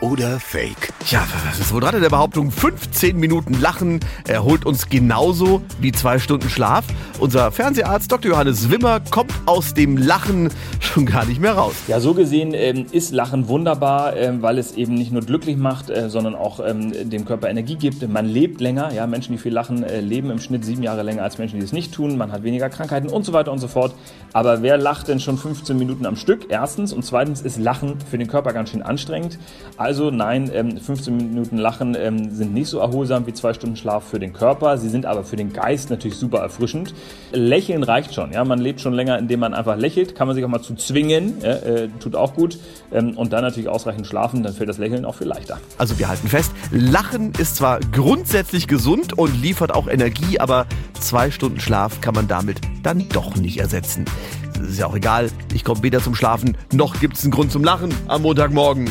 oder Fake? Ja, was ist wohl dran in der Behauptung? 15 Minuten Lachen erholt uns genauso wie zwei Stunden Schlaf. Unser Fernseharzt Dr. Johannes Wimmer kommt aus dem Lachen schon gar nicht mehr raus. Ja, so gesehen ähm, ist Lachen wunderbar, ähm, weil es eben nicht nur glücklich macht, äh, sondern auch ähm, dem Körper Energie gibt. Man lebt länger. Ja, Menschen, die viel lachen, äh, leben im Schnitt sieben Jahre länger als Menschen, die es nicht tun. Man hat weniger Krankheiten und so weiter und so fort. Aber wer lacht denn schon 15 Minuten am Stück? Erstens. Und zweitens ist Lachen für den Körper ganz schön anstrengend. Also nein, 15 Minuten Lachen sind nicht so erholsam wie zwei Stunden Schlaf für den Körper. Sie sind aber für den Geist natürlich super erfrischend. Lächeln reicht schon. Ja, man lebt schon länger, indem man einfach lächelt. Kann man sich auch mal zu zwingen. Äh, tut auch gut. und dann natürlich ausreichend schlafen. Dann fällt das Lächeln auch viel leichter. Also wir halten fest, Lachen ist zwar grundsätzlich gesund und liefert auch Energie, aber zwei Stunden Schlaf kann man damit dann doch nicht ersetzen. Ist ja auch egal, ich komme weder zum Schlafen, noch gibt es einen Grund zum Lachen am Montagmorgen.